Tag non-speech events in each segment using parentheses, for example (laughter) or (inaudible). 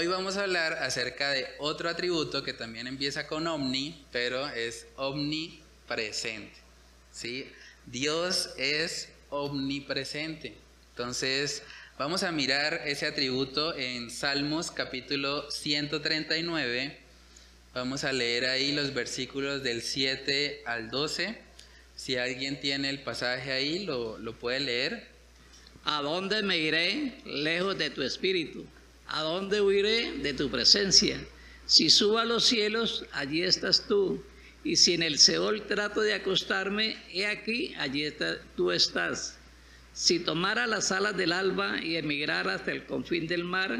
Hoy vamos a hablar acerca de otro atributo que también empieza con omni, pero es omnipresente. ¿sí? Dios es omnipresente. Entonces, vamos a mirar ese atributo en Salmos capítulo 139. Vamos a leer ahí los versículos del 7 al 12. Si alguien tiene el pasaje ahí, lo, lo puede leer. ¿A dónde me iré lejos de tu espíritu? ¿A dónde huiré de tu presencia? Si subo a los cielos, allí estás tú. Y si en el Seol trato de acostarme, he aquí, allí tú estás. Si tomara las alas del alba y emigrara hasta el confín del mar,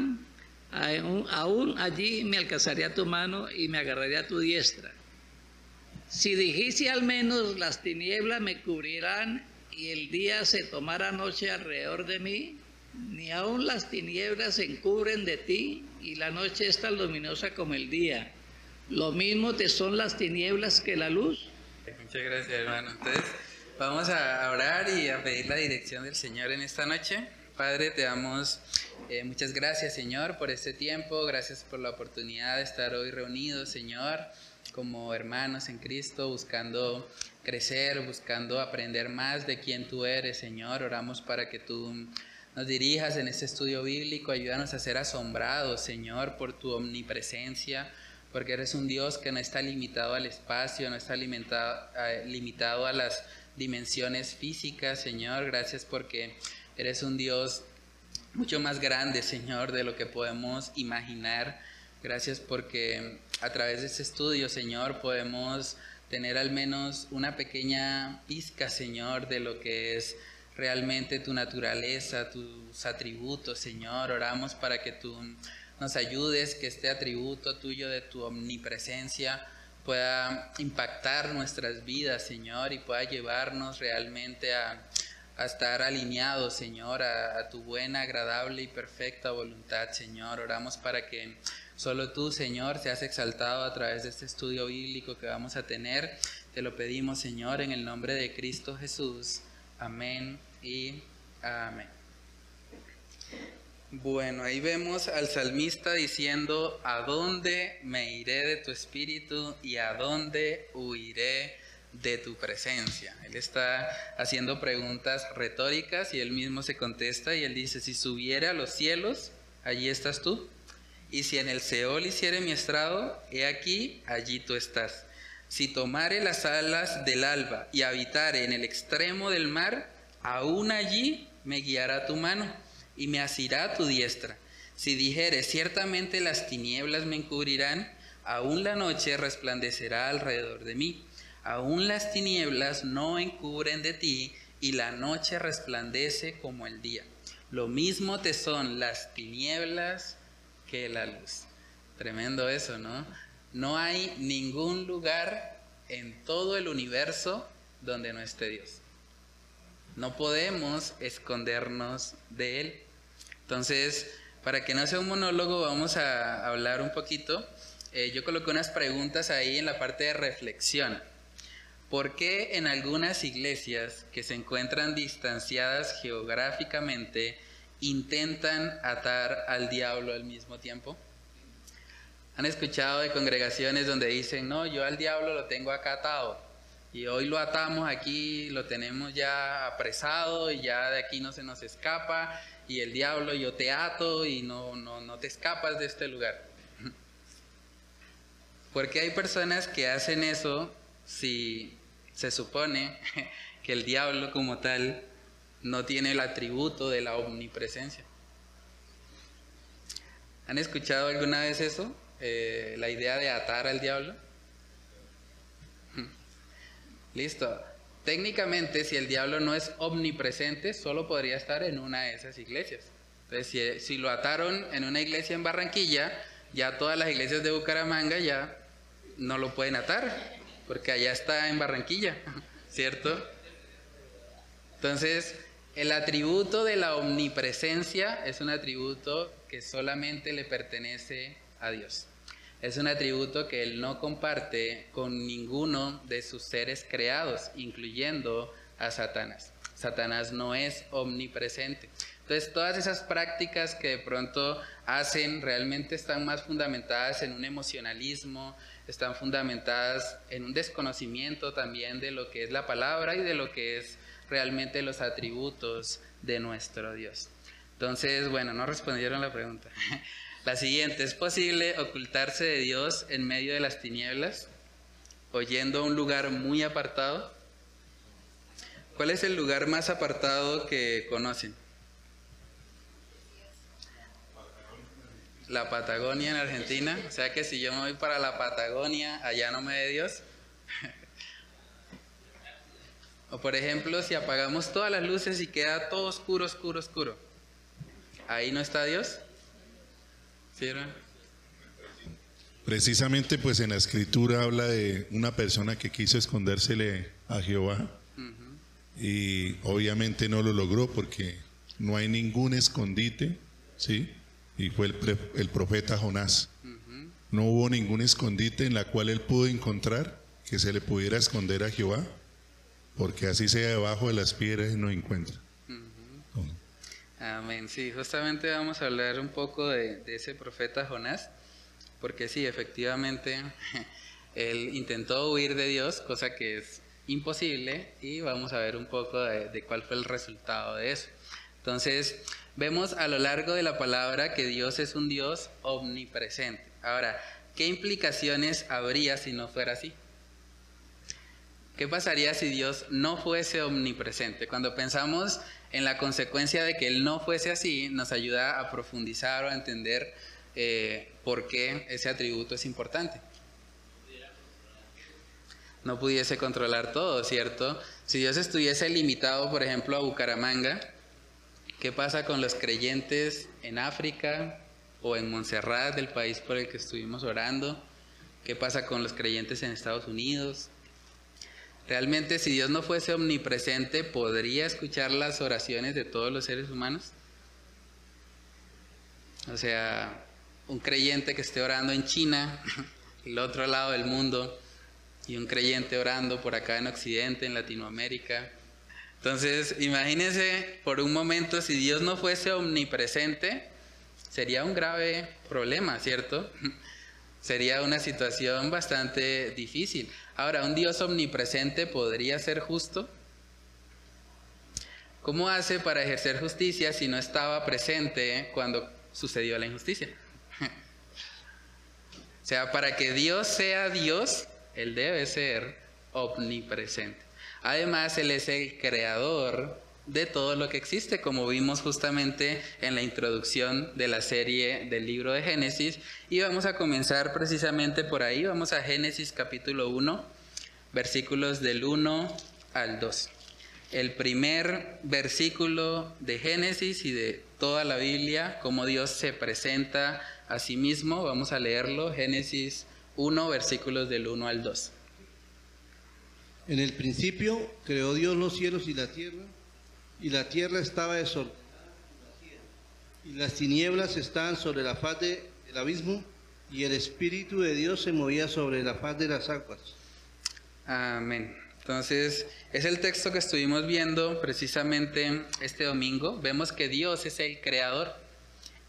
aún, allí me alcanzaría tu mano y me agarraría tu diestra. Si dijese al menos las tinieblas me cubrirán y el día se tomara noche alrededor de mí, ni aun las tinieblas se encubren de ti y la noche es tan luminosa como el día. Lo mismo te son las tinieblas que la luz. Muchas gracias, hermano. Entonces, vamos a orar y a pedir la dirección del Señor en esta noche. Padre, te damos eh, muchas gracias, Señor, por este tiempo. Gracias por la oportunidad de estar hoy reunidos, Señor, como hermanos en Cristo, buscando crecer, buscando aprender más de quién tú eres, Señor. Oramos para que tú nos dirijas en este estudio bíblico, ayúdanos a ser asombrados, Señor, por tu omnipresencia, porque eres un Dios que no está limitado al espacio, no está limitado, a las dimensiones físicas, Señor. Gracias porque eres un Dios mucho más grande, Señor, de lo que podemos imaginar. Gracias porque a través de este estudio, Señor, podemos tener al menos una pequeña pizca, Señor, de lo que es realmente tu naturaleza, tus atributos, Señor. Oramos para que tú nos ayudes, que este atributo tuyo de tu omnipresencia pueda impactar nuestras vidas, Señor, y pueda llevarnos realmente a, estar alineados, Señor, a, a, tu buena, agradable y perfecta voluntad, Señor. Oramos para que solo tú, Señor, seas exaltado a través de este estudio bíblico que vamos a tener. Te lo pedimos, Señor, en el nombre de Cristo Jesús. Amén y amén. Bueno, ahí vemos al salmista diciendo, ¿a dónde me iré de tu espíritu y a dónde huiré de tu presencia? Él está haciendo preguntas retóricas y él mismo se contesta y él dice, si subiera a los cielos, allí estás tú. Y si en el Seol hiciere mi estrado, he aquí, allí tú estás. Si tomare las alas del alba y habitare en el extremo del mar, aún allí me guiará tu mano y me asirá tu diestra. Si dijere, ciertamente las tinieblas me encubrirán, aún la noche resplandecerá alrededor de mí. Aún las tinieblas no encubren de ti y la noche resplandece como el día. Lo mismo te son las tinieblas que la luz. Tremendo eso, ¿no? No hay ningún lugar en todo el universo donde no esté Dios. No podemos escondernos de Él. Entonces, para que no sea un monólogo, vamos a hablar un poquito. Eh, yo coloqué unas preguntas ahí en la parte de reflexión. ¿Por qué en algunas iglesias que se encuentran distanciadas geográficamente intentan atar al diablo al mismo tiempo? ¿Han escuchado de congregaciones donde dicen, no, yo al diablo lo tengo acá atado y hoy lo atamos aquí, lo tenemos ya apresado y ya de aquí no se nos escapa y el diablo yo te ato y no, no, no te escapas de este lugar? (laughs) Porque hay personas que hacen eso si se supone (laughs) que el diablo como tal no tiene el atributo de la omnipresencia. ¿Han escuchado alguna vez eso? Eh, la idea de atar al diablo? Listo. Técnicamente, si el diablo no es omnipresente, solo podría estar en una de esas iglesias. Entonces, si, lo ataron en una iglesia en Barranquilla, ya todas las iglesias de Bucaramanga ya no lo pueden atar, porque allá está en Barranquilla, (laughs) ¿cierto? Entonces, el atributo de la omnipresencia es un atributo que solamente le pertenece a Dios es un atributo que él no comparte con ninguno de sus seres creados, incluyendo a Satanás. Satanás no es omnipresente. Entonces, todas esas prácticas que de pronto hacen realmente están más fundamentadas en un emocionalismo, están fundamentadas en un desconocimiento también de lo que es la palabra y de lo que es realmente los atributos de nuestro Dios. Entonces, bueno, no respondieron la pregunta. (laughs) La siguiente, ¿es posible ocultarse de Dios en medio de las tinieblas, oyendo a un lugar muy apartado? ¿Cuál es el lugar más apartado que conocen? La Patagonia en Argentina. O sea que si yo me voy para la Patagonia, allá no me ve Dios. o por ejemplo, si apagamos todas las luces y queda todo oscuro, oscuro, oscuro. ¿Ahí no está Dios? Precisamente pues en la escritura habla de una persona que quiso escondérsele a Jehová y obviamente no lo logró porque no hay ningún escondite, ¿sí? Y fue el, profeta Jonás. No hubo ningún escondite en la cual él pudo encontrar que se le pudiera esconder a Jehová, porque así sea debajo de las piedras no encuentra. Amén. Sí, justamente vamos a hablar un poco de, ese profeta Jonás, porque sí, efectivamente, (laughs) él intentó huir de Dios, cosa que es imposible, y vamos a ver un poco de, cuál fue el resultado de eso. Entonces, vemos a lo largo de la palabra que Dios es un Dios omnipresente. Ahora, ¿qué implicaciones habría si no fuera así? ¿Qué pasaría si Dios no fuese omnipresente? Cuando pensamos en la consecuencia de que Él no fuese así, nos ayuda a profundizar o a entender eh, por qué ese atributo es importante. No pudiese controlar todo, ¿cierto? Si Dios estuviese limitado, por ejemplo, a Bucaramanga, ¿qué pasa con los creyentes en África o en Montserrat, del país por el que estuvimos orando? ¿Qué pasa con los creyentes en Estados Unidos? Realmente si Dios no fuese omnipresente, ¿podría escuchar las oraciones de todos los seres humanos? O sea, un creyente que esté orando en China, (clears throat) el otro lado del mundo, y un creyente orando por acá en Occidente, en Latinoamérica. Entonces, imagínense por un momento, si Dios no fuese omnipresente, sería un grave problema, ¿cierto? (laughs) Sería una situación bastante difícil. Ahora, ¿un Dios omnipresente podría ser justo? ¿Cómo hace para ejercer justicia si no estaba presente cuando sucedió la injusticia? (laughs) o sea, para que Dios sea Dios, Él debe ser omnipresente. Además, Él es el creador de todo lo que existe, como vimos justamente en la introducción de la serie del libro de Génesis. Y vamos a comenzar precisamente por ahí, vamos a Génesis capítulo 1, versículos del 1 al 2. El primer versículo de Génesis y de toda la Biblia, como Dios se presenta a sí mismo, vamos a leerlo, Génesis 1, versículos del 1 al 2. En el principio creó Dios los cielos y la tierra y la tierra estaba desordenada y las tinieblas estaban sobre la faz del abismo y el Espíritu de Dios se movía sobre la faz de las aguas. Amén. Entonces, es el texto que estuvimos viendo precisamente este domingo. Vemos que Dios es el creador.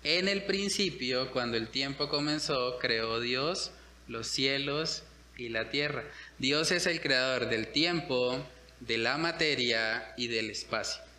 En el principio, cuando el tiempo comenzó, creó Dios los cielos y la tierra. Dios es el creador del tiempo, de la materia y del espacio.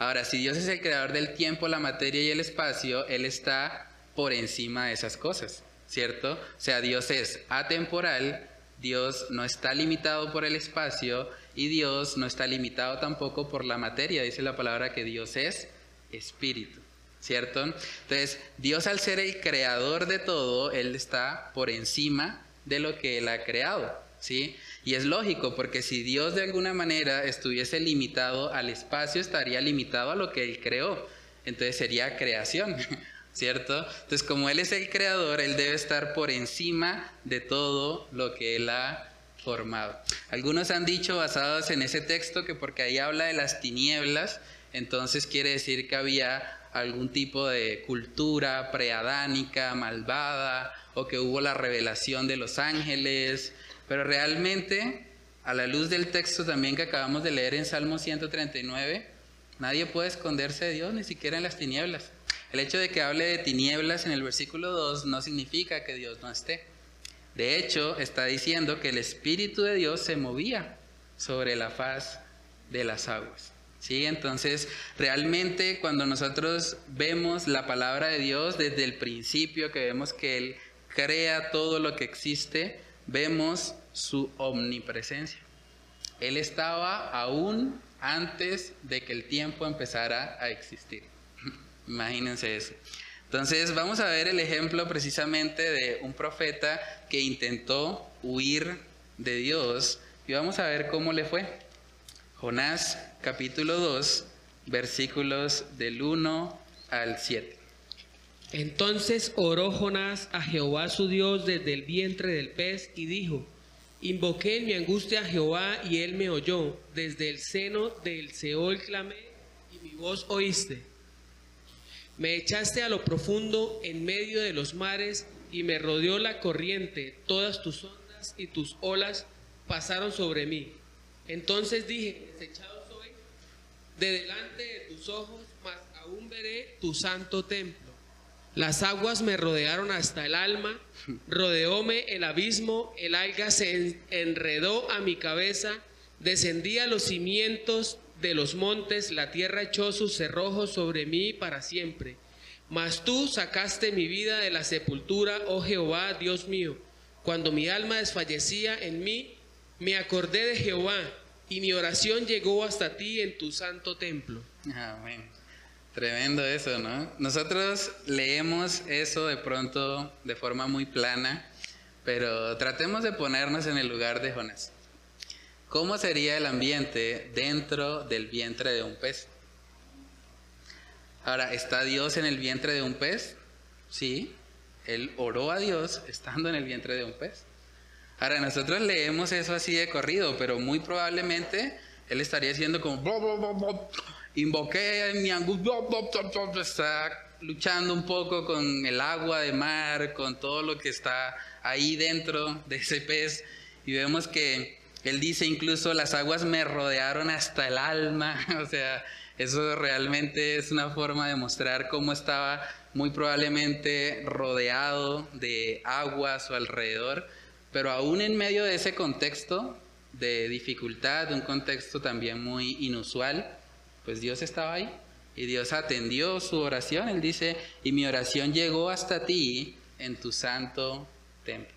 Ahora, si Dios es el creador del tiempo, la materia y el espacio, Él está por encima de esas cosas, ¿cierto? O sea, Dios es atemporal, Dios no está limitado por el espacio y Dios no está limitado tampoco por la materia. Dice la palabra que Dios es espíritu, ¿cierto? Entonces, Dios al ser el creador de todo, Él está por encima de lo que Él ha creado, ¿sí? Y es lógico, porque si Dios de alguna manera estuviese limitado al espacio, estaría limitado a lo que Él creó. Entonces sería creación, (laughs) ¿cierto? Entonces como Él es el creador, Él debe estar por encima de todo lo que Él ha formado. Algunos han dicho, basados en ese texto, que porque ahí habla de las tinieblas, entonces quiere decir que había algún tipo de cultura preadánica, malvada, o que hubo la revelación de los ángeles, pero realmente, a la luz del texto también que acabamos de leer en Salmo 139, Nadie puede esconderse de Dios, ni siquiera en las tinieblas. El hecho de que hable de tinieblas en el versículo 2 no significa que Dios no esté. De hecho, está diciendo que el Espíritu de Dios se movía sobre la faz de las aguas. ¿Sí? Entonces, realmente cuando nosotros vemos la palabra de Dios desde el principio, que vemos que Él crea todo lo que existe, vemos su omnipresencia. Él estaba aún antes de que el tiempo empezara a existir. (laughs) Imagínense eso. Entonces vamos a ver el ejemplo precisamente de un profeta que intentó huir de Dios y vamos a ver cómo le fue. Jonás capítulo 2 versículos del 1 al 7. Entonces oró Jonás a Jehová su Dios desde el vientre del pez y dijo, Invoqué en mi angustia a Jehová y él me oyó. Desde el seno del Seol clamé y mi voz oíste. Me echaste a lo profundo en medio de los mares y me rodeó la corriente. Todas tus ondas y tus olas pasaron sobre mí. Entonces dije, desechado soy de delante de tus ojos, mas aún veré tu santo templo. Las aguas me rodearon hasta el alma, rodeóme el abismo, el alga se enredó a mi cabeza, descendí a los cimientos de los montes, la tierra echó sus cerrojos sobre mí para siempre. Mas tú sacaste mi vida de la sepultura, oh Jehová, Dios mío. Cuando mi alma desfallecía en mí, me acordé de Jehová y mi oración llegó hasta ti en tu santo templo. Amén. Tremendo eso, ¿no? Nosotros leemos eso de pronto de forma muy plana, pero tratemos de ponernos en el lugar de Jonás. ¿Cómo sería el ambiente dentro del vientre de un pez? Ahora, ¿está Dios en el vientre de un pez? Sí, él oró a Dios estando en el vientre de un pez. Ahora, nosotros leemos eso así de corrido, pero muy probablemente él estaría haciendo como invoqué mi angustia, está luchando un poco con el agua de mar, con todo lo que está ahí dentro de ese pez. Y vemos que él dice incluso, las aguas me rodearon hasta el alma. (laughs) o sea, eso realmente es una forma de mostrar cómo estaba muy probablemente rodeado de agua a su alrededor. Pero aún en medio de ese contexto de dificultad, un contexto también muy inusual, pues Dios estaba ahí y Dios atendió su oración. Él dice, y mi oración llegó hasta ti en tu santo templo.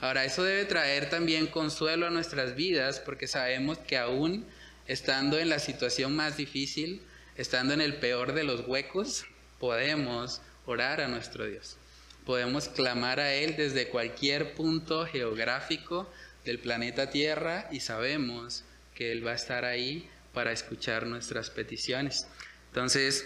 Ahora, eso debe traer también consuelo a nuestras vidas porque sabemos que aún estando en la situación más difícil, estando en el peor de los huecos, podemos orar a nuestro Dios. Podemos clamar a Él desde cualquier punto geográfico del planeta Tierra y sabemos que Él va a estar ahí para escuchar nuestras peticiones. Entonces,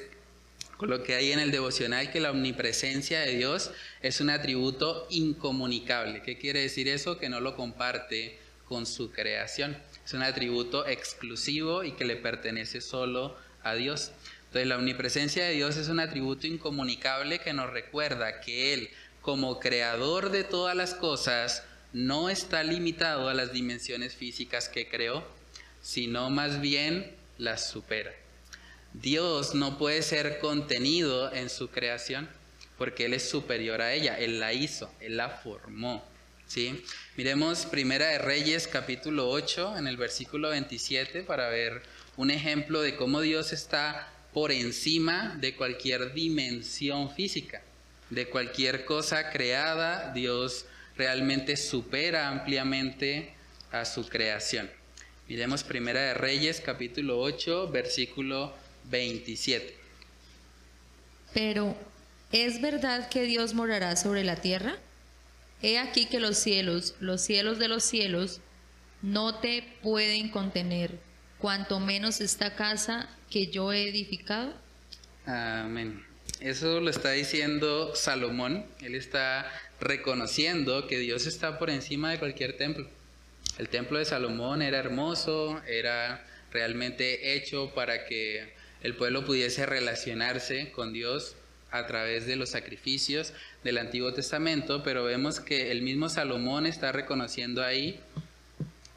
que hay en el devocional que la omnipresencia de Dios es un atributo incomunicable. ¿Qué quiere decir eso? Que no lo comparte con su creación. Es un atributo exclusivo y que le pertenece solo a Dios. Entonces la omnipresencia de Dios es un atributo incomunicable que nos recuerda que Él, como creador de todas las cosas, no está limitado a las dimensiones físicas que creó, sino más bien las supera. Dios no puede ser contenido en su creación porque Él es superior a ella, Él la hizo, Él la formó. ¿sí? Miremos Primera de Reyes capítulo 8 en el versículo 27 para ver un ejemplo de cómo Dios está por encima de cualquier dimensión física, de cualquier cosa creada, Dios realmente supera ampliamente a su creación. Miremos Primera de Reyes, capítulo 8, versículo 27. Pero, ¿es verdad que Dios morará sobre la tierra? He aquí que los cielos, los cielos de los cielos, no te pueden contener, cuanto menos esta casa que yo he edificado. Amén. Eso lo está diciendo Salomón. Él está reconociendo que Dios está por encima de cualquier templo. El templo de Salomón era hermoso, era realmente hecho para que el pueblo pudiese relacionarse con Dios a través de los sacrificios del Antiguo Testamento, pero vemos que el mismo Salomón está reconociendo ahí,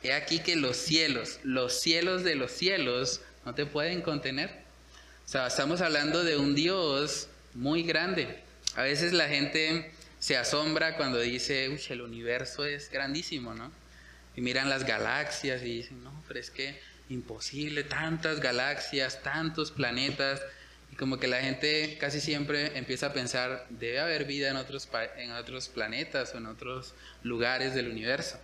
he aquí que los cielos, los cielos de los cielos, no te pueden contener. O sea, estamos hablando de un Dios muy grande. A veces la gente se asombra cuando dice, uy, el universo es grandísimo, ¿no? Y miran las galaxias y dicen, no, pero es que imposible, tantas galaxias, tantos planetas. Y como que la gente casi siempre empieza a pensar, debe haber vida en otros, en otros planetas o en otros lugares del universo.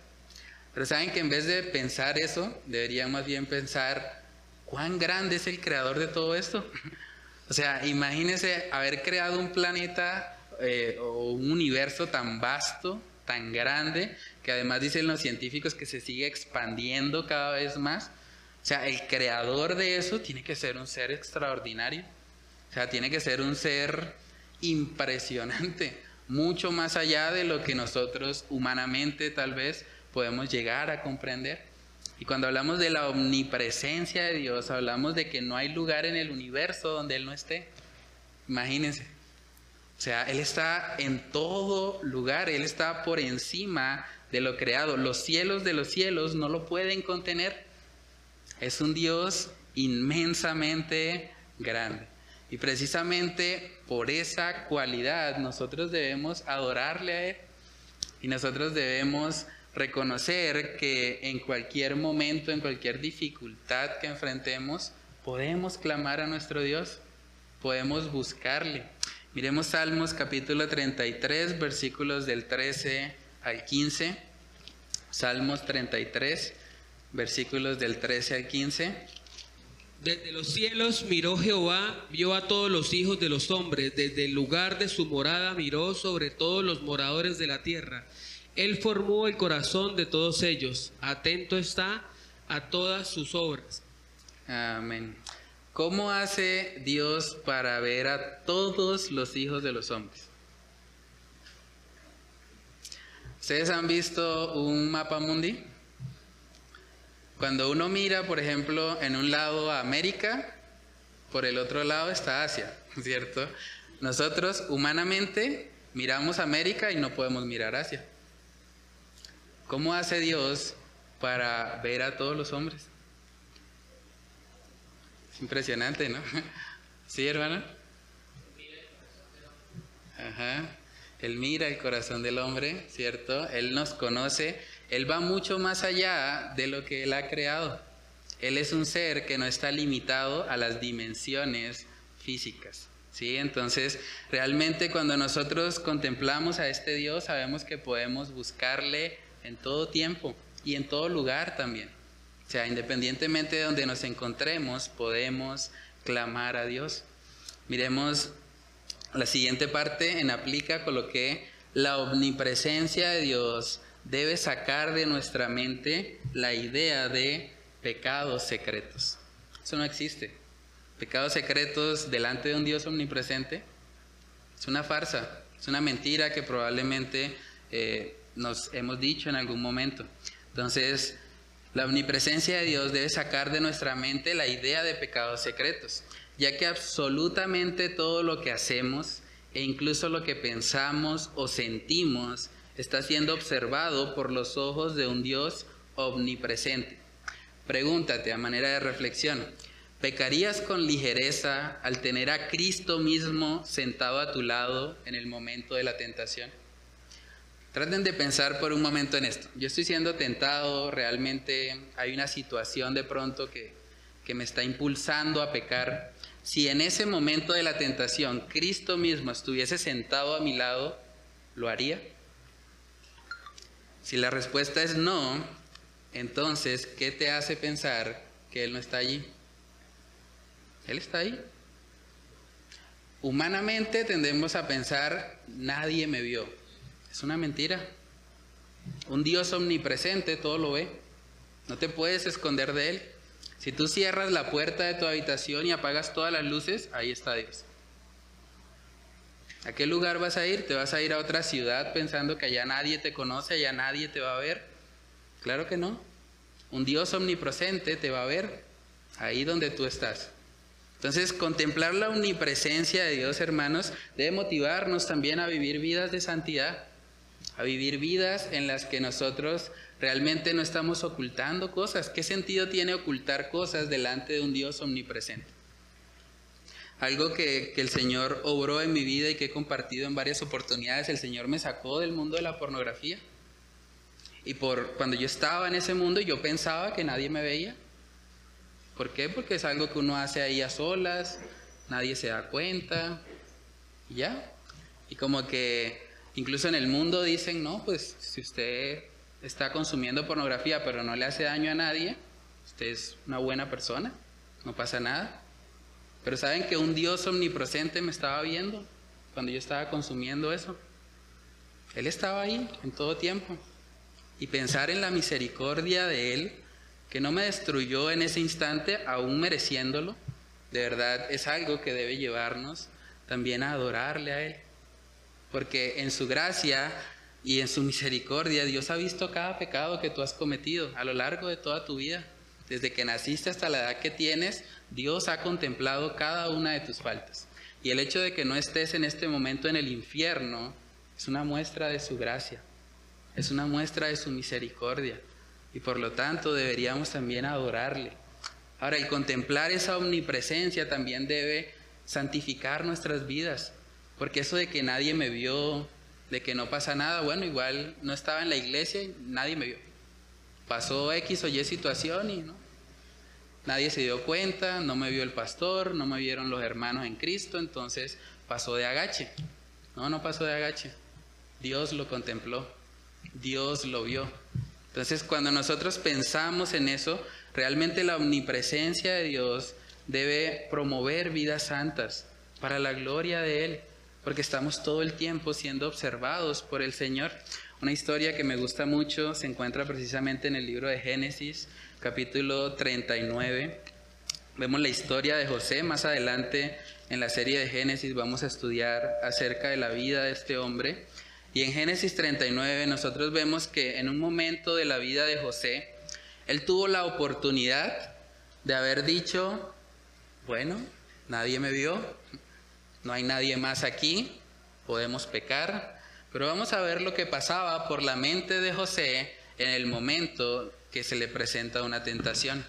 Pero saben que en vez de pensar eso, deberían más bien pensar cuán grande es el creador de todo esto. (laughs) o sea, imagínense haber creado un planeta eh, o un universo tan vasto, tan grande, que además dicen los científicos que se sigue expandiendo cada vez más. O sea, el creador de eso tiene que ser un ser extraordinario. O sea, tiene que ser un ser impresionante, (laughs) mucho más allá de lo que nosotros humanamente tal vez podemos llegar a comprender. Y cuando hablamos de la omnipresencia de Dios, hablamos de que no hay lugar en el universo donde Él no esté. Imagínense. O sea, Él está en todo lugar, Él está por encima de lo creado. Los cielos de los cielos no lo pueden contener. Es un Dios inmensamente grande. Y precisamente por esa cualidad nosotros debemos adorarle a Él. Y nosotros debemos reconocer que en cualquier momento, en cualquier dificultad que enfrentemos, podemos clamar a nuestro Dios, podemos buscarle. Miremos Salmos capítulo 33, versículos del 13 al 15. Salmos 33, versículos del 13 al 15. Desde los cielos miró Jehová, vio a todos los hijos de los hombres, desde el lugar de su morada miró sobre todos los moradores de la tierra. Él formó el corazón de todos ellos, atento está a todas sus obras. Amén. ¿Cómo hace Dios para ver a todos los hijos de los hombres? ¿Ustedes han visto un mapa mundi? Cuando uno mira, por ejemplo, en un lado a América, por el otro lado está Asia, (laughs) ¿cierto? Nosotros humanamente miramos América y no podemos mirar Asia. ¿Cómo hace Dios para ver a todos los hombres? Es impresionante, ¿no? (laughs) ¿Sí, hermano? Ajá. Él mira el corazón del hombre, ¿cierto? Él nos conoce. Él va mucho más allá de lo que Él ha creado. Él es un ser que no está limitado a las dimensiones físicas. ¿sí? Entonces, realmente cuando nosotros contemplamos a este Dios, sabemos que podemos buscarle en todo tiempo y en todo lugar también. O sea, independientemente de donde nos encontremos, podemos clamar a Dios. Miremos la siguiente parte, en aplica coloqué la omnipresencia de Dios debe sacar de nuestra mente la idea de pecados secretos. Eso no existe. Pecados secretos delante de un Dios omnipresente es una farsa, es una mentira que probablemente eh, nos hemos dicho en algún momento. Entonces, la omnipresencia de Dios debe sacar de nuestra mente la idea de pecados secretos, ya que absolutamente todo lo que hacemos e incluso lo que pensamos o sentimos está siendo observado por los ojos de un Dios omnipresente. Pregúntate a manera de reflexión, ¿pecarías con ligereza al tener a Cristo mismo sentado a tu lado en el momento de la tentación? Traten de pensar por un momento en esto. Yo estoy siendo tentado, realmente hay una situación de pronto que, que me está impulsando a pecar. Si en ese momento de la tentación Cristo mismo estuviese sentado a mi lado, ¿lo haría? Si la respuesta es no, entonces, ¿qué te hace pensar que Él no está allí? Él está ahí. Humanamente tendemos a pensar, nadie me vio. Es una mentira. Un Dios omnipresente todo lo ve. No te puedes esconder de Él. Si tú cierras la puerta de tu habitación y apagas todas las luces, ahí está Dios. ¿A qué lugar vas a ir? ¿Te vas a ir a otra ciudad pensando que allá nadie te conoce, allá nadie te va a ver? Claro que no. Un Dios omnipresente te va a ver ahí donde tú estás. Entonces, contemplar la omnipresencia de Dios, hermanos, debe motivarnos también a vivir vidas de santidad a vivir vidas en las que nosotros realmente no estamos ocultando cosas. ¿Qué sentido tiene ocultar cosas delante de un Dios omnipresente? algo que, el Señor obró en mi vida y que he compartido en varias oportunidades. El Señor me sacó del mundo de la pornografía. Y por cuando yo estaba en ese mundo yo pensaba que nadie me veía. ¿Por qué? Porque es algo que uno hace ahí a solas, nadie se da cuenta, y ya. Y como que incluso en el mundo dicen, no, pues si usted está consumiendo pornografía pero no le hace daño a nadie, usted es una buena persona, no pasa nada. Pero saben que un Dios omnipresente me estaba viendo cuando yo estaba consumiendo eso. Él estaba ahí en todo tiempo. Y pensar en la misericordia de Él, que no me destruyó en ese instante, aún mereciéndolo, de verdad es algo que debe llevarnos también a adorarle a Él. Porque en su gracia y en su misericordia Dios ha visto cada pecado que tú has cometido a lo largo de toda tu vida. Desde que naciste hasta la edad que tienes, Dios ha contemplado cada una de tus faltas. Y el hecho de que no estés en este momento en el infierno es una muestra de su gracia, es una muestra de su misericordia. Y por lo tanto deberíamos también adorarle. Ahora, el contemplar esa omnipresencia también debe santificar nuestras vidas, porque eso de que nadie me vio, de que no pasa nada, bueno, igual no estaba en la iglesia y nadie me vio. Pasó X o Y situación y no. Nadie se dio cuenta, no me vio el pastor, no me vieron los hermanos en Cristo, entonces pasó de agache. No, no pasó de agache. Dios lo contempló, Dios lo vio. Entonces cuando nosotros pensamos en eso, realmente la omnipresencia de Dios debe promover vidas santas para la gloria de Él, porque estamos todo el tiempo siendo observados por el Señor. Una historia que me gusta mucho se encuentra precisamente en el libro de Génesis, capítulo 39. Vemos la historia de José. Más adelante en la serie de Génesis vamos a estudiar acerca de la vida de este hombre. Y en Génesis 39 nosotros vemos que en un momento de la vida de José, él tuvo la oportunidad de haber dicho, bueno, nadie me vio, no hay nadie más aquí, podemos pecar, pero vamos a ver lo que pasaba por la mente de José en el momento que se le presenta una tentación.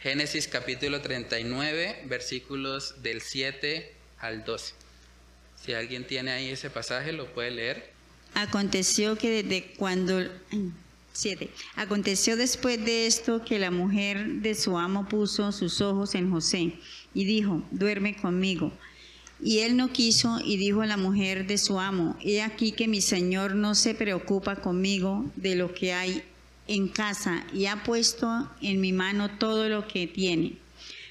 Génesis capítulo 39, versículos del 7 al 12. Si alguien tiene ahí ese pasaje, lo puede leer. Aconteció que desde cuando... (clears throat) 7. Aconteció después de esto que la mujer de su amo puso sus ojos en José y dijo, duerme conmigo. Y él no quiso y dijo a la mujer de su amo, he aquí que mi señor no se preocupa conmigo de lo que hay en casa y ha puesto en mi mano todo lo que tiene.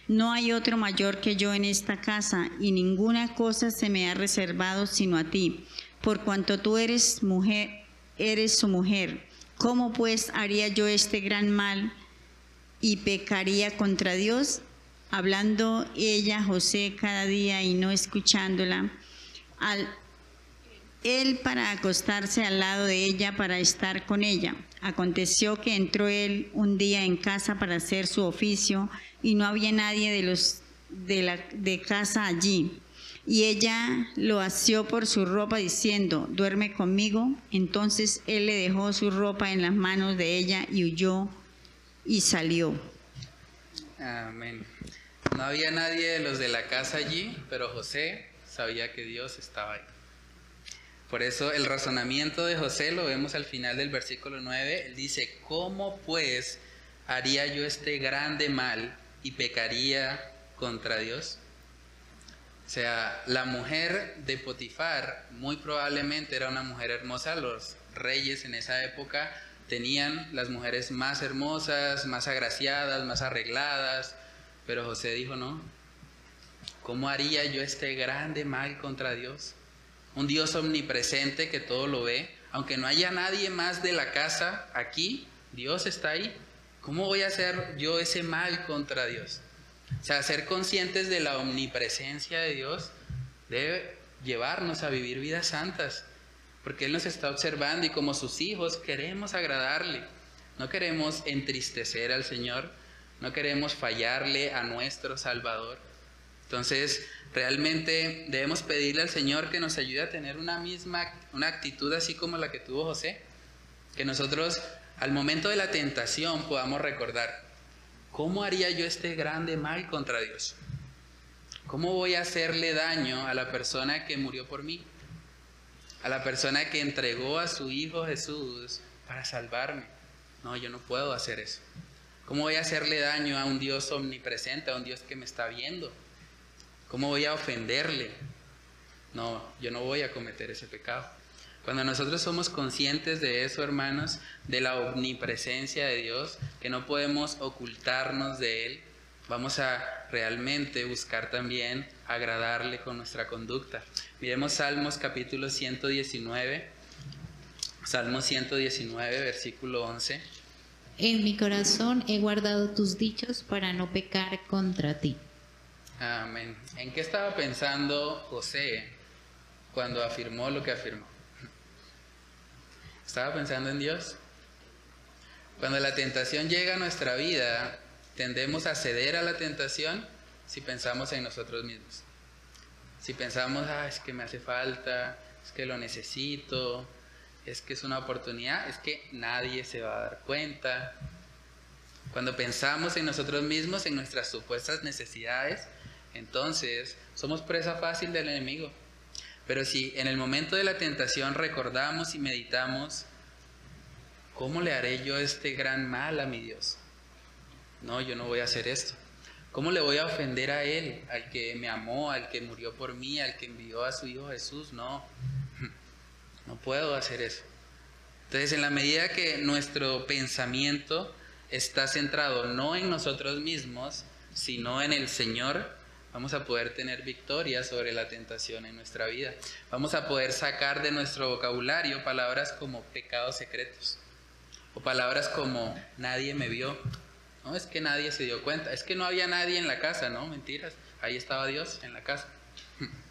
No hay otro mayor que yo en esta casa y ninguna cosa se me ha reservado sino a ti, por cuanto tú eres mujer, eres su mujer. ¿Cómo pues haría yo este gran mal y pecaría contra Dios? Hablando ella, José, cada día y no escuchándola, al, él para acostarse al lado de ella para estar con ella. Aconteció que entró él un día en casa para hacer su oficio y no había nadie de los de, la, de casa allí. Y ella lo asió por su ropa diciendo, duerme conmigo. Entonces él le dejó su ropa en las manos de ella y huyó y salió. Amén. No había nadie de los de la casa allí, pero José sabía que Dios estaba ahí. Por eso el razonamiento de José lo vemos al final del versículo 9. Él dice, ¿cómo pues haría yo este grande mal y pecaría contra Dios? O sea, la mujer de Potifar muy probablemente era una mujer hermosa. Los reyes en esa época tenían las mujeres más hermosas, más agraciadas, más arregladas, pero José dijo, no, ¿cómo haría yo este grande mal contra Dios? Un Dios omnipresente que todo lo ve, aunque no haya nadie más de la casa aquí, Dios está ahí. ¿Cómo voy a hacer yo ese mal contra Dios? O sea, ser conscientes de la omnipresencia de Dios debe llevarnos a vivir vidas santas, porque Él nos está observando y como sus hijos queremos agradarle, no queremos entristecer al Señor, no queremos fallarle a nuestro Salvador. Entonces, realmente debemos pedirle al Señor que nos ayude a tener una misma, una actitud así como la que tuvo José. Que nosotros al momento de la tentación podamos recordar, ¿cómo haría yo este grande mal contra Dios? ¿Cómo voy a hacerle daño a la persona que murió por mí? A la persona que entregó a su Hijo Jesús para salvarme. No, yo no puedo hacer eso. ¿Cómo voy a hacerle daño a un Dios omnipresente, a un Dios que me está viendo? ¿Cómo voy a ofenderle? No, yo no voy a cometer ese pecado. Cuando nosotros somos conscientes de eso, hermanos, de la omnipresencia de Dios, que no podemos ocultarnos de Él, vamos a realmente buscar también agradarle con nuestra conducta. Miremos Salmos capítulo 119, Salmo 119, versículo 11. En mi corazón he guardado tus dichos para no pecar contra ti. Amén. ¿En qué estaba pensando José cuando afirmó lo que afirmó? ¿Estaba pensando en Dios? Cuando la tentación llega a nuestra vida, tendemos a ceder a la tentación si pensamos en nosotros mismos. Si pensamos, ah, es que me hace falta, es que lo necesito, es que es una oportunidad, es que nadie se va a dar cuenta. Cuando pensamos en nosotros mismos, en nuestras supuestas necesidades, entonces somos presa fácil del enemigo. Pero si en el momento de la tentación recordamos y meditamos, ¿cómo le haré yo este gran mal a mi Dios? No, yo no voy a hacer esto. ¿Cómo le voy a ofender a Él, al que me amó, al que murió por mí, al que envió a su Hijo Jesús? No, no puedo hacer eso. Entonces, en la medida que nuestro pensamiento está centrado no en nosotros mismos, sino en el Señor, vamos a poder tener victoria sobre la tentación en nuestra vida. Vamos a poder sacar de nuestro vocabulario palabras como pecados secretos o palabras como nadie me vio. No es que nadie se dio cuenta, es que no había nadie en la casa, no, mentiras. Ahí estaba Dios en la casa. (laughs)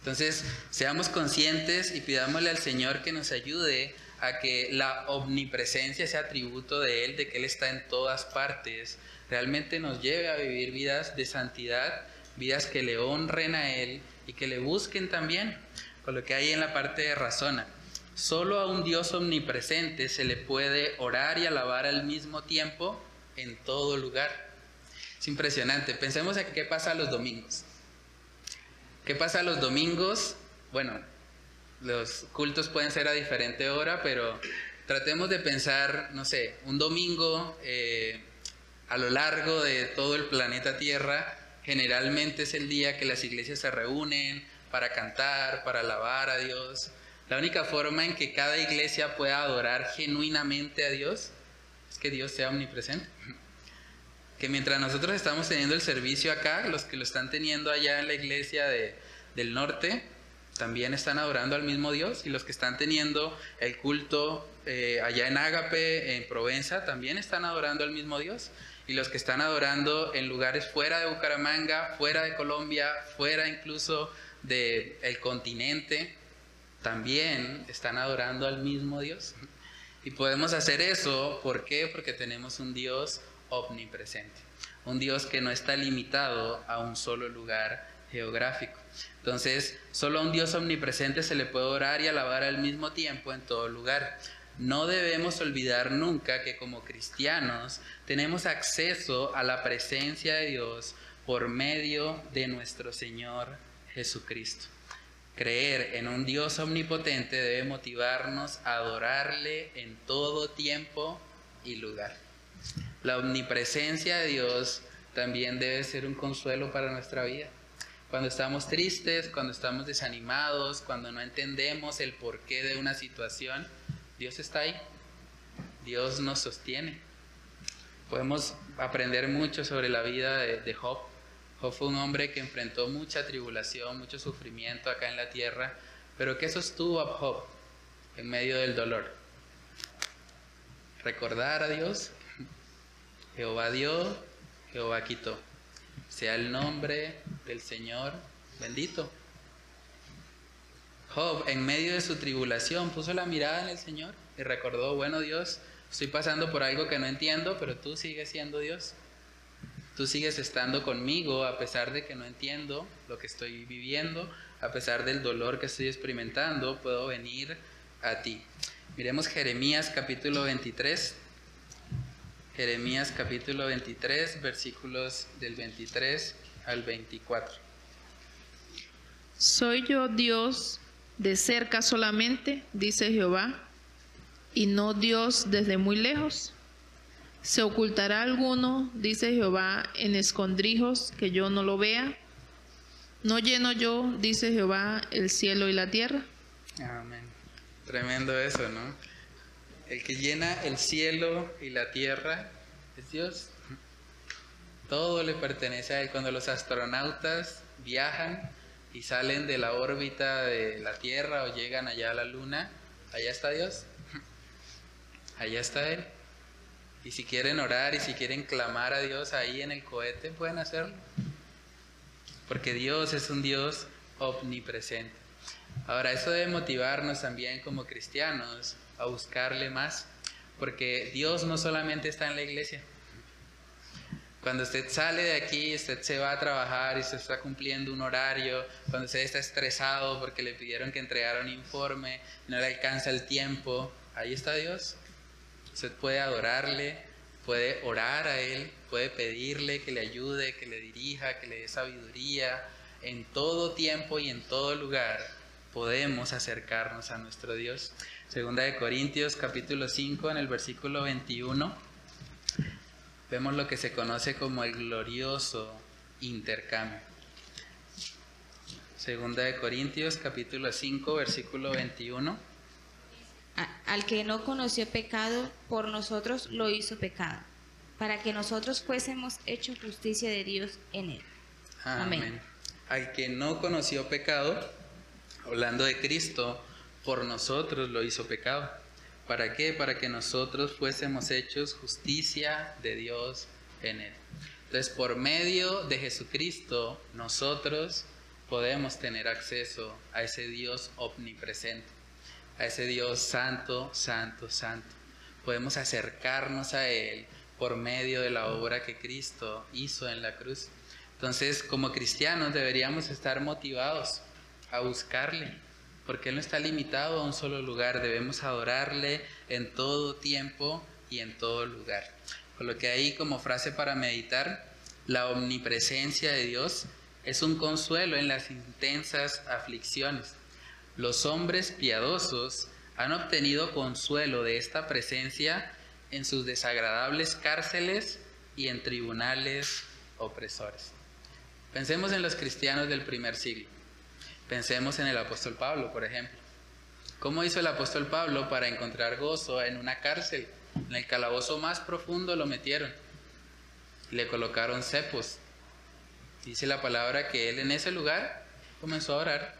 Entonces, seamos conscientes y pidámosle al Señor que nos ayude a que la omnipresencia, ese atributo de Él, de que Él está en todas partes, realmente nos lleve a vivir vidas de santidad, vidas que le honren a Él y que le busquen también, con lo que hay en la parte de razona. Solo a un Dios omnipresente se le puede orar y alabar al mismo tiempo en todo lugar. Es impresionante. Pensemos en qué pasa los domingos. ¿Qué pasa los domingos? Bueno, los cultos pueden ser a diferente hora, pero tratemos de pensar, no sé, un domingo eh, a lo largo de todo el planeta Tierra, generalmente es el día que las iglesias se reúnen para cantar, para alabar a Dios. La única forma en que cada iglesia pueda adorar genuinamente a Dios es que Dios sea omnipresente. Que mientras nosotros estamos teniendo el servicio acá, los que lo están teniendo allá en la iglesia del norte, también están adorando al mismo Dios. Y los que están teniendo el culto eh, allá en Ágape, en Provenza, también están adorando al mismo Dios. Y los que están adorando en lugares fuera de Bucaramanga, fuera de Colombia, fuera incluso del el continente, también están adorando al mismo Dios. Y podemos hacer eso, ¿por qué? Porque tenemos un Dios omnipresente, un Dios que no está limitado a un solo lugar geográfico. Entonces, solo a un Dios omnipresente se le puede orar y alabar al mismo tiempo en todo lugar. No debemos olvidar nunca que como cristianos tenemos acceso a la presencia de Dios por medio de nuestro Señor Jesucristo. Creer en un Dios omnipotente debe motivarnos a adorarle en todo tiempo y lugar. La omnipresencia de Dios también debe ser un consuelo para nuestra vida. Cuando estamos tristes, cuando estamos desanimados, cuando no entendemos el porqué de una situación, Dios está ahí. Dios nos sostiene. Podemos aprender mucho sobre la vida de, Job. Job fue un hombre que enfrentó mucha tribulación, mucho sufrimiento acá en la tierra, pero ¿qué sostuvo a Job en medio del dolor? Recordar a Dios. Jehová dio, Jehová quitó. Sea el nombre del Señor bendito. Job, en medio de su tribulación, puso la mirada en el Señor y recordó, bueno Dios, estoy pasando por algo que no entiendo, pero tú sigues siendo Dios. Tú sigues estando conmigo a pesar de que no entiendo lo que estoy viviendo, a pesar del dolor que estoy experimentando, puedo venir a ti. Miremos Jeremías capítulo 23. Jeremías capítulo 23, versículos del 23 al 24. Soy yo Dios de cerca solamente, dice Jehová, y no Dios desde muy lejos. ¿Se ocultará alguno, dice Jehová, en escondrijos que yo no lo vea? ¿No lleno yo, dice Jehová, el cielo y la tierra? Amén. Tremendo eso, ¿no? El que llena el cielo y la tierra es Dios. Todo le pertenece a Él. Cuando los astronautas viajan y salen de la órbita de la Tierra o llegan allá a la Luna, allá está Dios. (laughs) Allá está Él. Y si quieren orar y si quieren clamar a Dios ahí en el cohete, pueden hacerlo. Porque Dios es un Dios omnipresente. Ahora, eso debe motivarnos también como cristianos a buscarle más, porque Dios no solamente está en la iglesia. Cuando usted sale de aquí, usted se va a trabajar y usted está cumpliendo un horario, cuando usted está estresado porque le pidieron que entregara un informe, no le alcanza el tiempo, ahí está Dios. Usted puede adorarle, puede orar a Él, puede pedirle que le ayude, que le dirija, que le dé sabiduría. En todo tiempo y en todo lugar podemos acercarnos a nuestro Dios. Segunda de Corintios capítulo 5 en el versículo 21 vemos lo que se conoce como el glorioso intercambio. Segunda de Corintios capítulo 5 versículo 21. Al que no conoció pecado, por nosotros lo hizo pecado, para que nosotros fuésemos hecho justicia de Dios en él. Amén. Al que no conoció pecado, hablando de Cristo, por nosotros lo hizo pecado. ¿Para qué? Para que nosotros fuésemos hechos justicia de Dios en Él. Entonces, por medio de Jesucristo, nosotros podemos tener acceso a ese Dios omnipresente, a ese Dios santo, santo, santo. Podemos acercarnos a Él por medio de la obra que Cristo hizo en la cruz. Entonces, como cristianos deberíamos estar motivados a buscarle, porque Él no está limitado a un solo lugar, debemos adorarle en todo tiempo y en todo lugar. que ahí como frase para meditar, la omnipresencia de Dios es un consuelo en las intensas aflicciones. Los hombres piadosos han obtenido consuelo de esta presencia en sus desagradables cárceles y en tribunales opresores. Pensemos en los cristianos del primer siglo. Pensemos en el apóstol Pablo, por ejemplo. ¿Cómo hizo el apóstol Pablo para encontrar gozo en una cárcel? En el calabozo más profundo lo metieron. Le colocaron cepos. Dice la palabra que él en ese lugar comenzó a orar,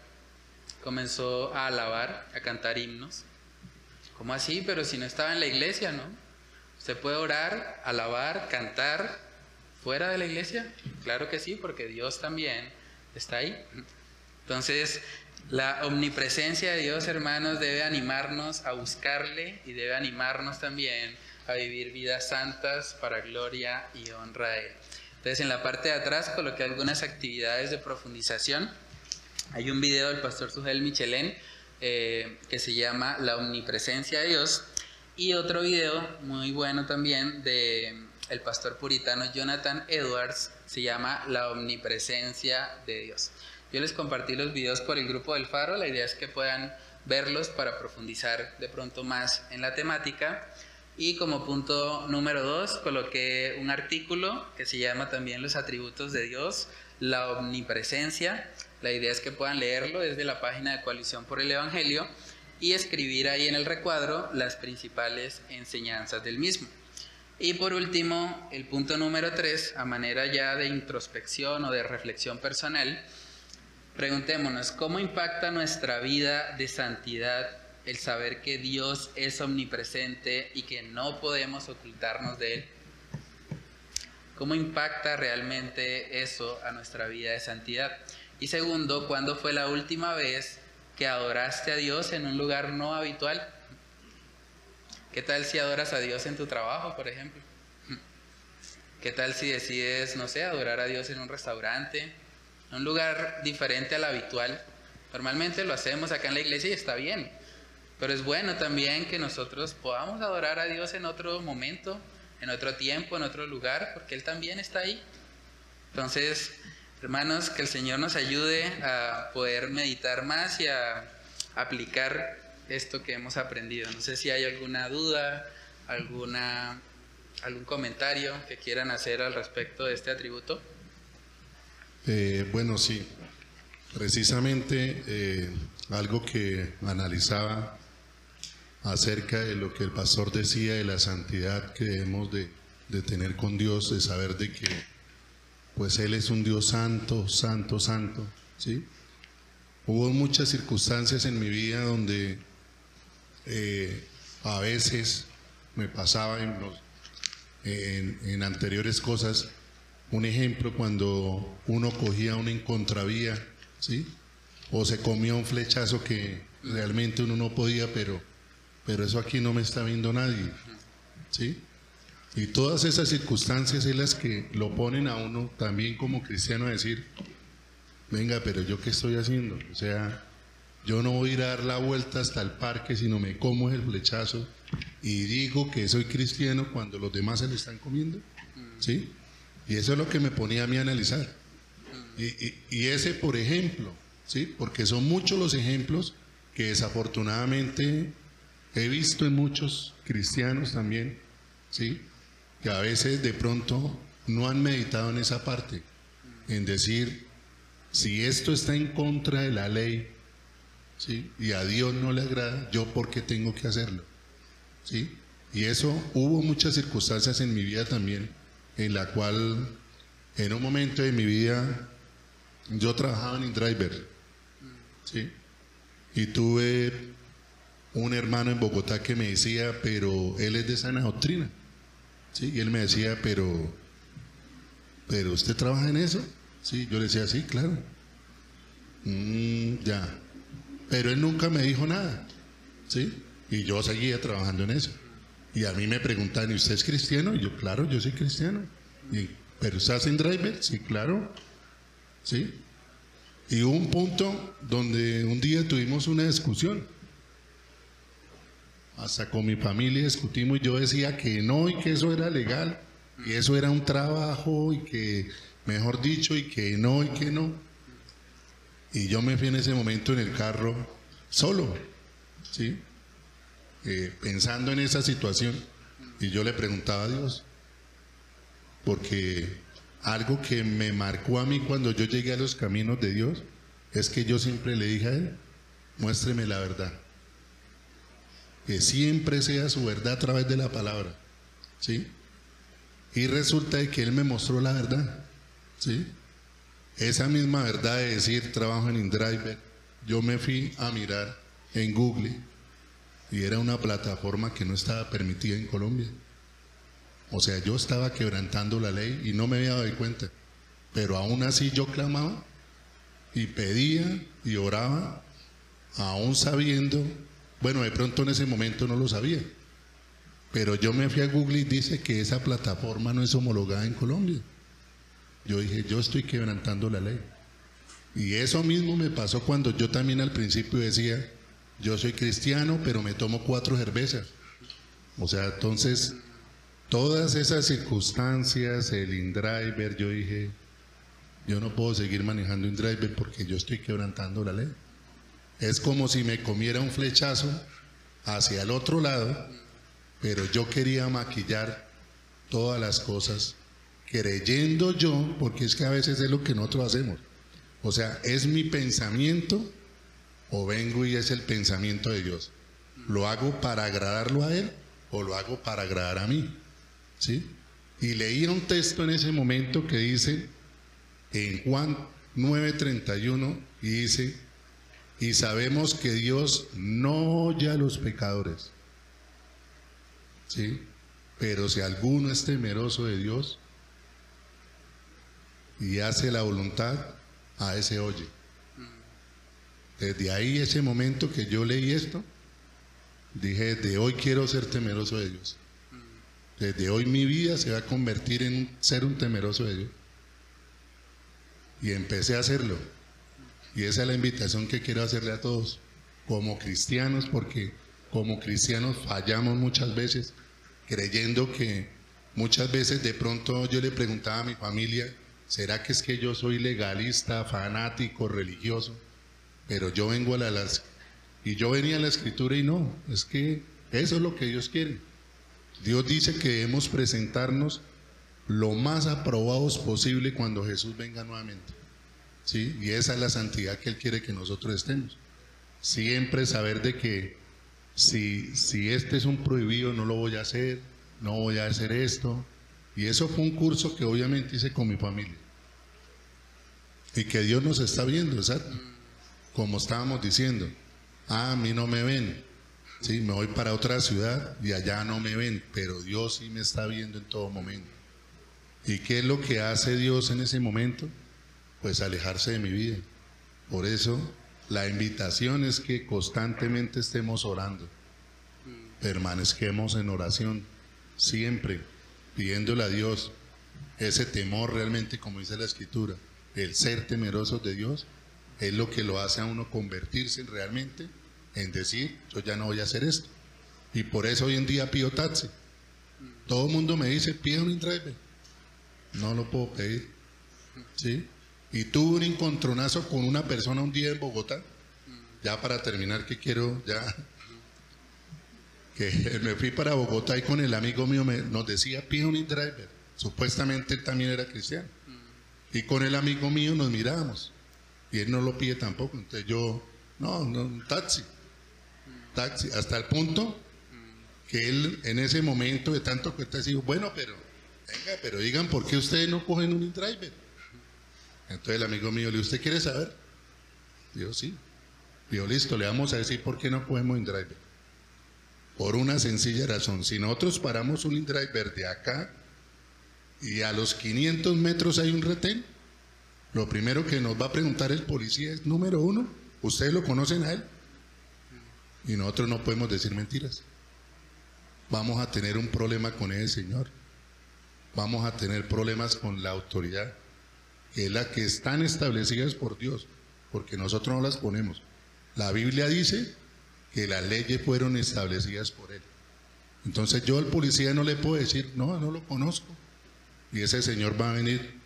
comenzó a alabar, a cantar himnos. ¿Cómo así? Pero si no estaba en la iglesia, ¿no? ¿Usted puede orar, alabar, cantar fuera de la iglesia? Claro que sí, porque Dios también está ahí. Entonces, la omnipresencia de Dios, hermanos, debe animarnos a buscarle y debe animarnos también a vivir vidas santas para gloria y honra de Él. Entonces, en la parte de atrás coloqué algunas actividades de profundización. Hay un video del pastor Sujel Michelén eh, que se llama La omnipresencia de Dios y otro video muy bueno también de el pastor puritano Jonathan Edwards se llama La omnipresencia de Dios. Yo les compartí los videos por el grupo del Faro, la idea es que puedan verlos para profundizar de pronto más en la temática. Y como punto número dos, coloqué un artículo que se llama también Los atributos de Dios, la omnipresencia. La idea es que puedan leerlo desde la página de Coalición por el Evangelio y escribir ahí en el recuadro las principales enseñanzas del mismo. Y por último, el punto número tres, a manera ya de introspección o de reflexión personal, Preguntémonos, ¿cómo impacta nuestra vida de santidad el saber que Dios es omnipresente y que no podemos ocultarnos de Él? ¿Cómo impacta realmente eso a nuestra vida de santidad? Y segundo, ¿cuándo fue la última vez que adoraste a Dios en un lugar no habitual? ¿Qué tal si adoras a Dios en tu trabajo, por ejemplo? ¿Qué tal si decides, no sé, adorar a Dios en un restaurante, un lugar diferente al habitual. Normalmente lo hacemos acá en la iglesia y está bien, pero es bueno también que nosotros podamos adorar a Dios en otro momento, en otro tiempo, en otro lugar, porque Él también está ahí. Entonces, Hermanos, que el Señor nos ayude a poder meditar más y a aplicar esto que hemos aprendido. No sé si hay alguna duda, alguna, algún comentario que quieran hacer al respecto de este atributo. Eh, bueno, sí. Precisamente eh, algo que analizaba acerca de lo que el pastor decía de la santidad que debemos de, tener con Dios, de saber de que pues Él es un Dios santo, santo, santo, ¿sí? Hubo muchas circunstancias en mi vida donde eh, a veces me pasaba en, los- en anteriores cosas, un ejemplo cuando uno cogía una en contravía, ¿sí? O se comía un flechazo que realmente uno no podía, pero, pero eso aquí no me está viendo nadie, ¿sí? Y todas esas circunstancias es las que lo ponen a uno también como cristiano a decir, venga, pero yo qué estoy haciendo? O sea, yo no voy a ir a dar la vuelta hasta el parque, sino me como el flechazo y digo que soy cristiano cuando los demás se lo están comiendo. ¿Sí? Y eso es lo que me ponía a mí a analizar. Y, ese, por ejemplo, ¿sí? Porque son muchos los ejemplos que desafortunadamente he visto en muchos cristianos también, ¿sí? Que a veces de pronto no han meditado en esa parte, en decir, si esto está en contra de la ley, ¿sí? Y a Dios no le agrada, yo por qué tengo que hacerlo, ¿sí? Y eso hubo muchas circunstancias en mi vida también, en la cual en un momento de mi vida yo trabajaba en InDriver, ¿sí? Y tuve un hermano en Bogotá que me decía, pero él es de sana doctrina, ¿sí? Y él me decía, pero, pero usted trabaja en eso, ¿sí? Yo le decía, sí, claro. "Mm, ya. Pero él nunca me dijo nada, ¿sí? Y yo seguía trabajando en eso. Y a mí me preguntan, ¿y usted es cristiano? Y yo, claro, yo soy cristiano. Y, ¿Pero usted hace driver? Sí, claro. ¿Sí? Y hubo un punto donde un día tuvimos una discusión. Hasta con mi familia discutimos y yo decía que no y que eso era legal. Y eso era un trabajo y que, mejor dicho, y que no y que no. Y yo me fui en ese momento en el carro solo, ¿sí? Eh, pensando en esa situación. Y yo le preguntaba a Dios, porque algo que me marcó a mí cuando yo llegué a los caminos de Dios es que yo siempre le dije a Él, muéstreme la verdad. Que siempre sea su verdad a través de la palabra. ¿Sí? Y resulta de que Él me mostró la verdad. ¿Sí? Esa misma verdad de decir trabajo en InDriver, yo me fui a mirar en Google y era una plataforma que no estaba permitida en Colombia. O sea, yo estaba quebrantando la ley y no me había dado cuenta. Pero aún así yo clamaba y pedía y oraba, aún sabiendo, bueno, de pronto en ese momento no lo sabía. Pero yo me fui a Google y dice que esa plataforma no es homologada en Colombia. Yo dije, yo estoy quebrantando la ley. Y eso mismo me pasó cuando yo también al principio decía, yo soy cristiano, pero me tomo cuatro cervezas. O sea, entonces, todas esas circunstancias, el InDriver, yo dije, yo no puedo seguir manejando InDriver porque yo estoy quebrantando la ley. Es como si me comiera un flechazo hacia el otro lado, pero yo quería maquillar todas las cosas creyendo yo, porque es que a veces es lo que nosotros hacemos. O sea, es mi pensamiento o vengo y es el pensamiento de Dios. ¿Lo hago para agradarlo a Él o lo hago para agradar a mí? ¿Sí? Y leía un texto en ese momento que dice en Juan 9:31 y dice, y sabemos que Dios no oye a los pecadores. ¿Sí? Pero si alguno es temeroso de Dios y hace la voluntad, a ese oye. Desde ahí, ese momento que yo leí esto, dije, de hoy quiero ser temeroso de Dios. Desde hoy mi vida se va a convertir en ser un temeroso de Dios. Y empecé a hacerlo. Y esa es la invitación que quiero hacerle a todos, como cristianos, porque como cristianos fallamos muchas veces, creyendo que muchas veces de pronto yo le preguntaba a mi familia, ¿será que es que yo soy legalista, fanático, religioso? Pero yo vengo a la, las... Y yo venía a la escritura y no, es que eso es lo que Dios quiere. Dios dice que debemos presentarnos lo más aprobados posible cuando Jesús venga nuevamente. ¿Sí? Y esa es la santidad que Él quiere que nosotros estemos. Siempre saber de que si, si este es un prohibido, no lo voy a hacer, no voy a hacer esto. Y eso fue un curso que obviamente hice con mi familia. Y que Dios nos está viendo, exacto. Como estábamos diciendo, ah, a mí no me ven. Sí, me voy para otra ciudad y allá no me ven, pero Dios sí me está viendo en todo momento. ¿Y qué es lo que hace Dios en ese momento? Pues alejarse de mi vida. Por eso la invitación es que constantemente estemos orando. Permanezquemos en oración, siempre pidiéndole a Dios ese temor realmente, como dice la Escritura, el ser temeroso de Dios, es lo que lo hace a uno convertirse realmente en decir, yo ya no voy a hacer esto. Y por eso hoy en día pido taxi. Todo el mundo me dice, pide un driver. No lo puedo pedir. ¿Sí? Y tuve un encontronazo con una persona un día en Bogotá. Ya para terminar, que quiero ya. Que (laughs) me fui para Bogotá y con el amigo mío me, nos decía, pide un driver. Supuestamente él también era cristiano. Y con el amigo mío nos mirábamos. Y él no lo pide tampoco. Entonces yo, no, no, un taxi. Taxi. Hasta el punto que él en ese momento de tanto que está dijo, bueno, pero, venga, pero digan por qué ustedes no cogen un driver. Entonces el amigo mío le dijo, ¿usted quiere saber? Dijo, sí. Dijo, listo, le vamos a decir por qué no cogemos un driver. Por una sencilla razón. Si nosotros paramos un driver de acá y a los 500 metros hay un retén, lo primero que nos va a preguntar el policía es, número uno, ¿ustedes lo conocen a él? Y nosotros no podemos decir mentiras. Vamos a tener un problema con ese señor. Vamos a tener problemas con la autoridad, que es la que están establecidas por Dios, porque nosotros no las ponemos. La Biblia dice que las leyes fueron establecidas por Él. Entonces yo al policía no le puedo decir, no, no lo conozco. Y ese señor va a venir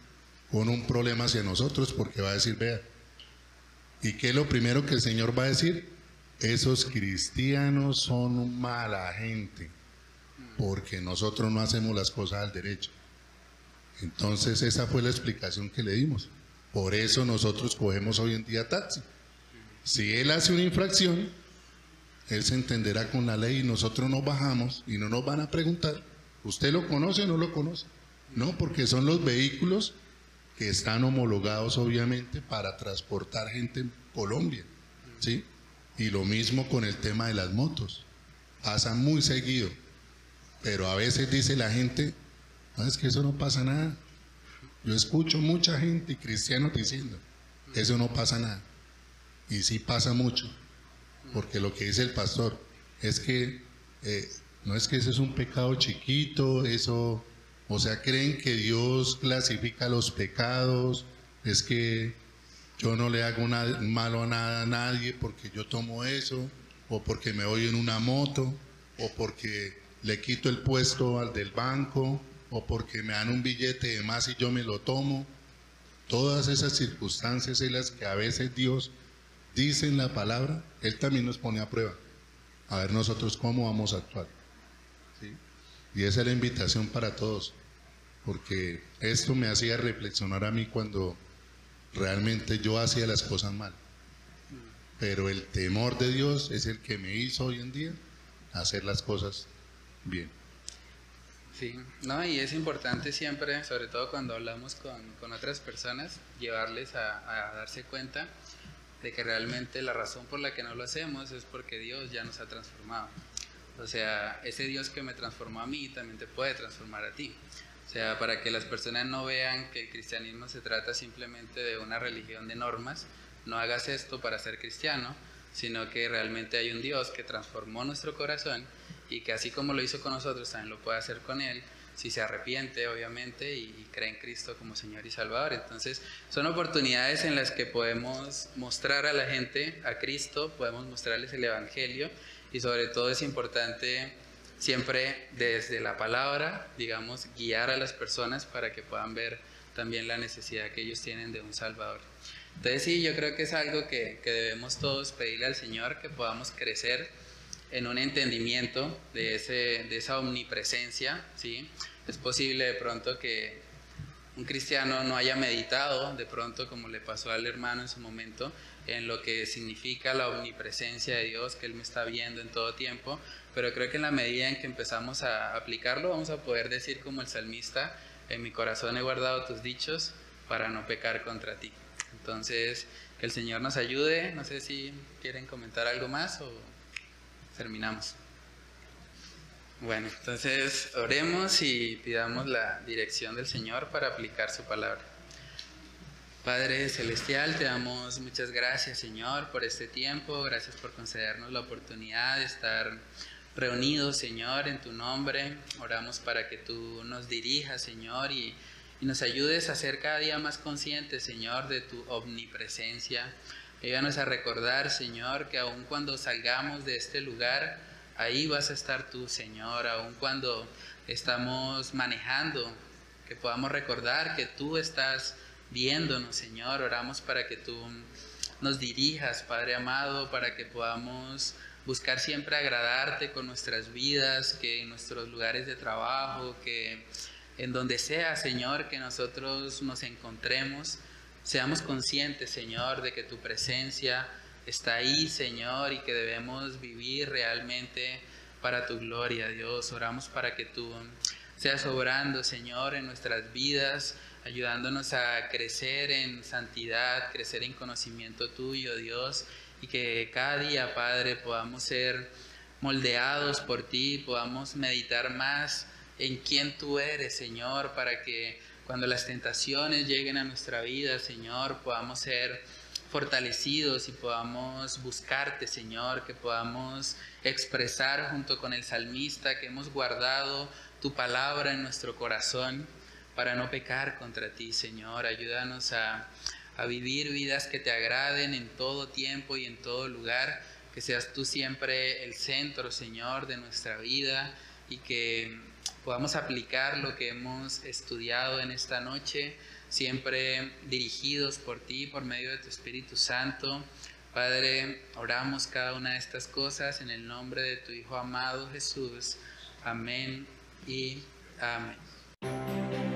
con un problema hacia nosotros porque va a decir, vea, ¿y qué es lo primero que el Señor va a decir? Esos cristianos son mala gente porque nosotros no hacemos las cosas al derecho. Entonces esa fue la explicación que le dimos. Por eso nosotros cogemos hoy en día taxi. Si él hace una infracción, él se entenderá con la ley y nosotros nos bajamos y no nos van a preguntar, ¿usted lo conoce o no lo conoce? No, porque son los vehículos que están homologados obviamente para transportar gente en Colombia. ¿sí? Y lo mismo con el tema de las motos. Pasa muy seguido. Pero a veces dice la gente, no, es que eso no pasa nada. Yo escucho mucha gente y diciendo, eso no pasa nada. Y sí pasa mucho. Porque lo que dice el pastor es que eh, no es que eso es un pecado chiquito, eso, o sea, creen que Dios clasifica los pecados, es que yo no le hago nada, malo a, nada, a nadie porque yo tomo eso, o porque me voy en una moto, o porque le quito el puesto al del banco, o porque me dan un billete de más y yo me lo tomo. Todas esas circunstancias en las que a veces Dios dice en la palabra, Él también nos pone a prueba. A ver nosotros cómo vamos a actuar. Y esa es la invitación para todos, porque esto me hacía reflexionar a mí cuando realmente yo hacía las cosas mal. Pero el temor de Dios es el que me hizo hoy en día hacer las cosas bien. Sí, no, y es importante siempre, sobre todo cuando hablamos con, con otras personas, llevarles a, a, darse cuenta de que realmente la razón por la que no lo hacemos es porque Dios ya nos ha transformado. O sea, ese Dios que me transformó a mí también te puede transformar a ti. O sea, para que las personas no vean que el cristianismo se trata simplemente de una religión de normas, no hagas esto para ser cristiano, sino que realmente hay un Dios que transformó nuestro corazón y que así como lo hizo con nosotros, también lo puede hacer con Él, si se arrepiente, obviamente, y, cree en Cristo como Señor y Salvador. Entonces, son oportunidades en las que podemos mostrar a la gente a Cristo, podemos mostrarles el Evangelio, y sobre todo es importante siempre desde la palabra, digamos, guiar a las personas para que puedan ver también la necesidad que ellos tienen de un Salvador. Entonces sí, yo creo que es algo que, que debemos todos pedirle al Señor, que podamos crecer en un entendimiento de, ese, de esa omnipresencia, ¿sí? Es posible de pronto que un cristiano no haya meditado, de pronto como le pasó al hermano en su momento, en lo que significa la omnipresencia de Dios, que Él me está viendo en todo tiempo, pero creo que en la medida en que empezamos a aplicarlo, vamos a poder decir como el salmista, en mi corazón he guardado tus dichos para no pecar contra ti. Entonces, que el Señor nos ayude, no sé si quieren comentar algo más o terminamos. Bueno, entonces oremos y pidamos la dirección del Señor para aplicar su palabra. Padre Celestial, te damos muchas gracias, Señor, por este tiempo. Gracias por concedernos la oportunidad de estar reunidos, Señor, en tu nombre. Oramos para que tú nos dirijas, Señor, y, nos ayudes a ser cada día más conscientes, Señor, de tu omnipresencia. Ayúdanos a recordar, Señor, que aun cuando salgamos de este lugar, ahí vas a estar tú, Señor, aun cuando estamos manejando, que podamos recordar que tú estás viéndonos, Señor. Oramos para que tú nos dirijas, Padre amado, para que podamos buscar siempre agradarte con nuestras vidas, que en nuestros lugares de trabajo, que en donde sea, Señor, que nosotros nos encontremos, seamos conscientes, Señor, de que tu presencia está ahí, Señor, y que debemos vivir realmente para tu gloria, Dios. Oramos para que tú seas obrando, Señor, en nuestras vidas ayudándonos a crecer en santidad, crecer en conocimiento tuyo, Dios, y que cada día, Padre, podamos ser moldeados por ti, podamos meditar más en quién tú eres, Señor, para que cuando las tentaciones lleguen a nuestra vida, Señor, podamos ser fortalecidos y podamos buscarte, Señor, que podamos expresar junto con el salmista que hemos guardado tu palabra en nuestro corazón para no pecar contra ti, Señor. Ayúdanos a, vivir vidas que te agraden en todo tiempo y en todo lugar. Que seas tú siempre el centro, Señor, de nuestra vida y que podamos aplicar lo que hemos estudiado en esta noche, siempre dirigidos por ti, por medio de tu Espíritu Santo. Padre, oramos cada una de estas cosas en el nombre de tu Hijo amado Jesús. Amén y amén.